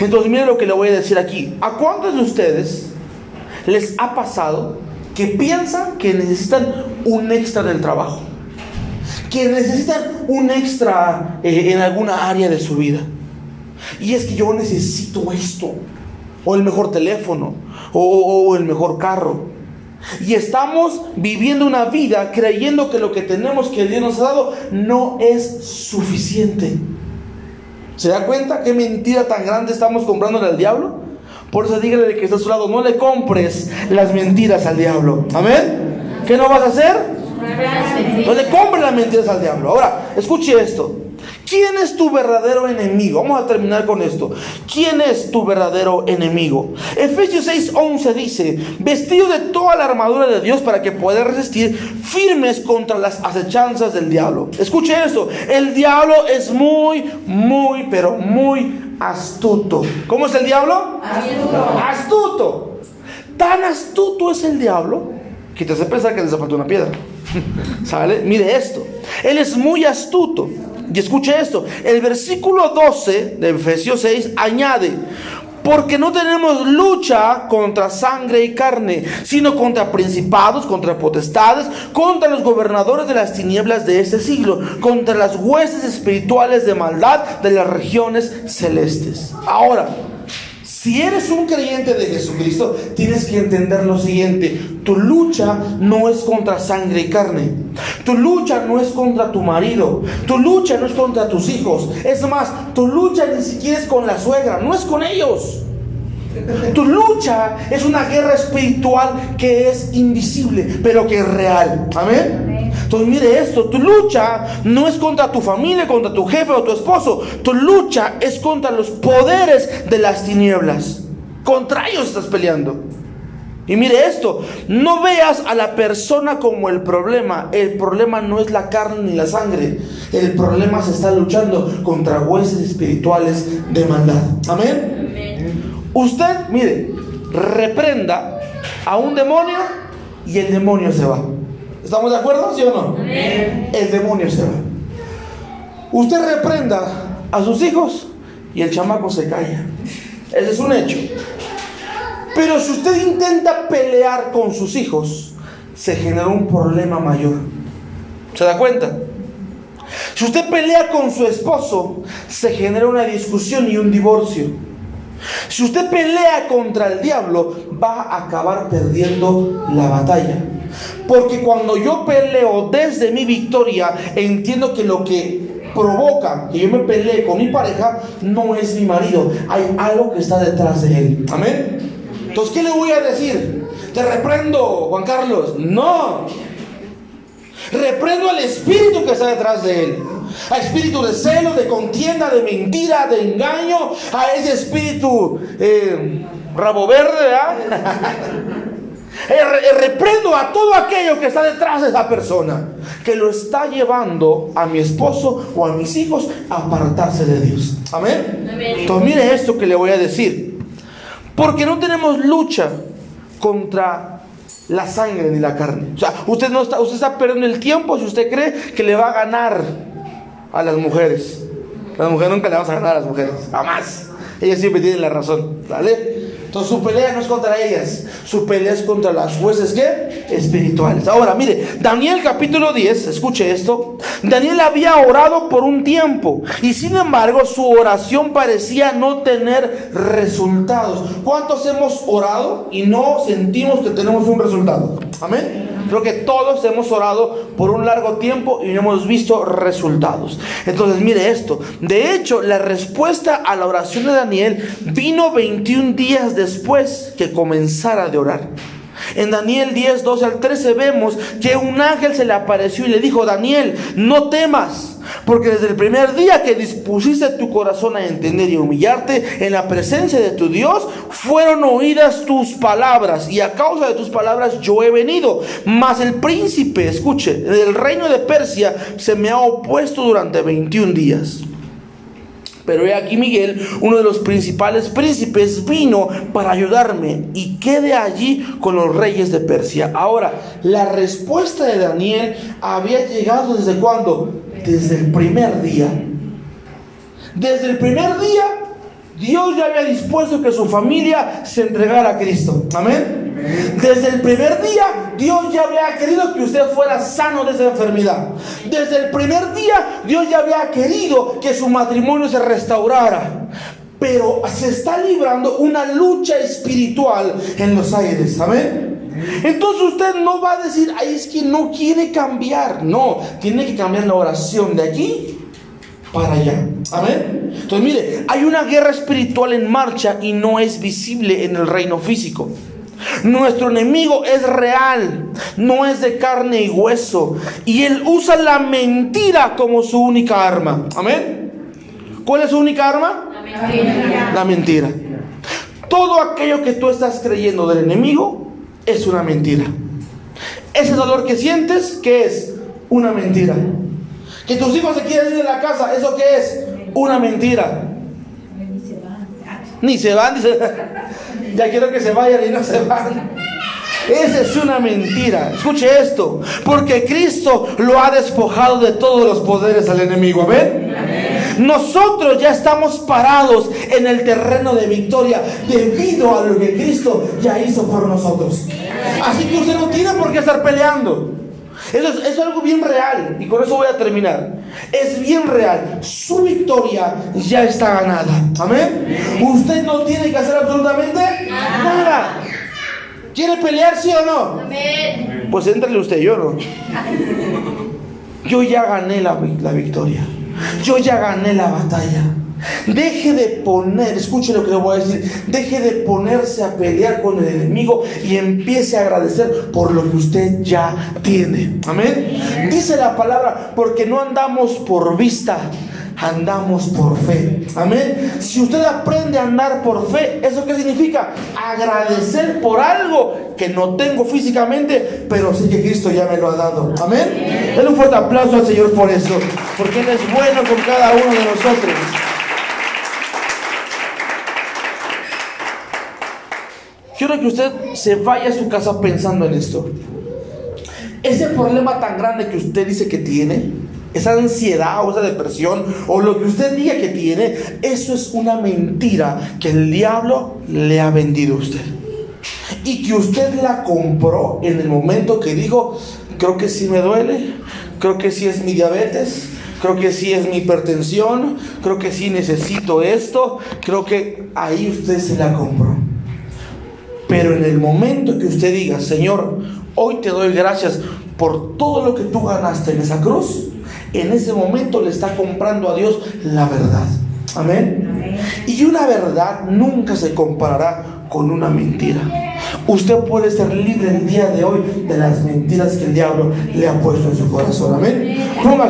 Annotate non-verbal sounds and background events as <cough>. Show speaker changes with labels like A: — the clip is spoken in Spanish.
A: Entonces mire lo que le voy a decir aquí. ¿A cuántos de ustedes les ha pasado que piensan que necesitan un extra del trabajo? Que necesitan un extra eh, en alguna área de su vida. Y es que yo necesito esto. O el mejor teléfono. O, o el mejor carro. Y estamos viviendo una vida creyendo que lo que tenemos que Dios nos ha dado no es suficiente. ¿Se da cuenta qué mentira tan grande estamos comprándole al diablo? Por eso dígale que está a su lado, no le compres las mentiras al diablo. Amén. ¿Qué no vas a hacer? No le compres las mentiras al diablo. Ahora, escuche esto. ¿Quién es tu verdadero enemigo? Vamos a terminar con esto. ¿Quién es tu verdadero enemigo? Efesios 6:11 dice, vestido de toda la armadura de Dios para que pueda resistir firmes contra las acechanzas del diablo. Escuche esto, el diablo es muy, muy, pero muy astuto. ¿Cómo es el diablo? Astuto. Astuto. Tan astuto es el diablo que te hace pensar que le falta una piedra. <laughs> ¿Sale? Mire esto. Él es muy astuto. Y escuche esto, el versículo 12 de Efesios 6 añade, porque no tenemos lucha contra sangre y carne, sino contra principados, contra potestades, contra los gobernadores de las tinieblas de este siglo, contra las huestes espirituales de maldad de las regiones celestes. Ahora, si eres un creyente de Jesucristo, tienes que entender lo siguiente. Tu lucha no es contra sangre y carne. Tu lucha no es contra tu marido. Tu lucha no es contra tus hijos. Es más, tu lucha ni siquiera es con la suegra, no es con ellos. Tu lucha es una guerra espiritual que es invisible, pero que es real. Amén. Entonces mire esto, tu lucha no es contra tu familia, contra tu jefe o tu esposo, tu lucha es contra los poderes de las tinieblas. Contra ellos estás peleando. Y mire esto, no veas a la persona como el problema. El problema no es la carne ni la sangre. El problema se está luchando contra huesos espirituales de maldad. Amén. Usted, mire, reprenda a un demonio y el demonio se va. ¿Estamos de acuerdo, sí o no? El demonio se va. Usted reprenda a sus hijos y el chamaco se calla. Ese es un hecho. Pero si usted intenta pelear con sus hijos, se genera un problema mayor. ¿Se da cuenta? Si usted pelea con su esposo, se genera una discusión y un divorcio. Si usted pelea contra el diablo, va a acabar perdiendo la batalla. Porque cuando yo peleo desde mi victoria, entiendo que lo que provoca que yo me pelee con mi pareja no es mi marido. Hay algo que está detrás de él. Amén. Entonces, ¿qué le voy a decir? Te reprendo, Juan Carlos. No. Reprendo al espíritu que está detrás de él. A espíritu de celo, de contienda, de mentira, de engaño. A ese espíritu eh, rabo verde, ¿verdad? <laughs> Eh, eh, reprendo a todo aquello que está detrás de esa persona, que lo está llevando a mi esposo o a mis hijos a apartarse de Dios. Amén. Entonces mire esto que le voy a decir. Porque no tenemos lucha contra la sangre ni la carne. O sea, usted no está, usted está perdiendo el tiempo si usted cree que le va a ganar a las mujeres. Las mujeres nunca le vamos a ganar a las mujeres, jamás. Ellas siempre tienen la razón, ¿vale? Entonces su pelea no es contra ellas, su pelea es contra las jueces ¿qué? espirituales. Ahora, mire, Daniel capítulo 10, escuche esto. Daniel había orado por un tiempo y sin embargo su oración parecía no tener resultados. ¿Cuántos hemos orado y no sentimos que tenemos un resultado? Amén. Creo que todos hemos orado por un largo tiempo y no hemos visto resultados. Entonces, mire esto. De hecho, la respuesta a la oración de Daniel vino 21 días después que comenzara de orar. En Daniel 10, 12 al 13 vemos que un ángel se le apareció y le dijo, Daniel, no temas, porque desde el primer día que dispusiste tu corazón a entender y humillarte en la presencia de tu Dios, fueron oídas tus palabras y a causa de tus palabras yo he venido. Mas el príncipe, escuche, del reino de Persia se me ha opuesto durante 21 días. Pero he aquí Miguel, uno de los principales príncipes, vino para ayudarme y quede allí con los reyes de Persia. Ahora, la respuesta de Daniel había llegado desde cuándo? Desde el primer día. Desde el primer día Dios ya había dispuesto que su familia se entregara a Cristo. Amén. Desde el primer día, Dios ya había querido que usted fuera sano de esa enfermedad. Desde el primer día, Dios ya había querido que su matrimonio se restaurara. Pero se está librando una lucha espiritual en los aires. Amén. Entonces usted no va a decir, ay, es que no quiere cambiar. No, tiene que cambiar la oración de aquí para allá. Amén. Entonces mire, hay una guerra espiritual en marcha y no es visible en el reino físico. Nuestro enemigo es real, no es de carne y hueso. Y él usa la mentira como su única arma. Amén. ¿Cuál es su única arma? La mentira. La mentira. Todo aquello que tú estás creyendo del enemigo es una mentira. Ese dolor que sientes, ¿qué es? Una mentira. Que tus hijos se quieren ir de la casa, ¿eso qué es? Una mentira. Ni se van, dice. Ya quiero que se vayan y no se van. Esa es una mentira. Escuche esto. Porque Cristo lo ha despojado de todos los poderes al enemigo. ¿Ven? Nosotros ya estamos parados en el terreno de victoria debido a lo que Cristo ya hizo por nosotros. Así que usted no tiene por qué estar peleando. Eso es, algo bien real y con eso voy a terminar. Es bien real. Su victoria ya está ganada. Amén. Usted no tiene que hacer absolutamente nada. ¿Quiere pelear, sí o no? Amén. Pues entrele usted, yo no. Yo ya gané la, la victoria. Yo ya gané la batalla. Deje de poner, escuche lo que le voy a decir, deje de ponerse a pelear con el enemigo y empiece a agradecer por lo que usted ya tiene. Amén. Dice la palabra, porque no andamos por vista, andamos por fe. Amén. Si usted aprende a andar por fe, ¿eso qué significa? Agradecer por algo que no tengo físicamente, pero sí que Cristo ya me lo ha dado. Amén. Denle un fuerte aplauso al Señor por eso, porque Él es bueno con cada uno de nosotros. Quiero que usted se vaya a su casa pensando en esto. Ese problema tan grande que usted dice que tiene, esa ansiedad o esa depresión o lo que usted diga que tiene, eso es una mentira que el diablo le ha vendido a usted. Y que usted la compró en el momento que dijo, creo que sí me duele, creo que sí es mi diabetes, creo que sí es mi hipertensión, creo que sí necesito esto, creo que ahí usted se la compró. Pero en el momento que usted diga, Señor, hoy te doy gracias por todo lo que tú ganaste en esa cruz, en ese momento le está comprando a Dios la verdad. Amén. Y una verdad nunca se comparará con una mentira. Usted puede ser libre el día de hoy de las mentiras que el diablo le ha puesto en su corazón. Amén.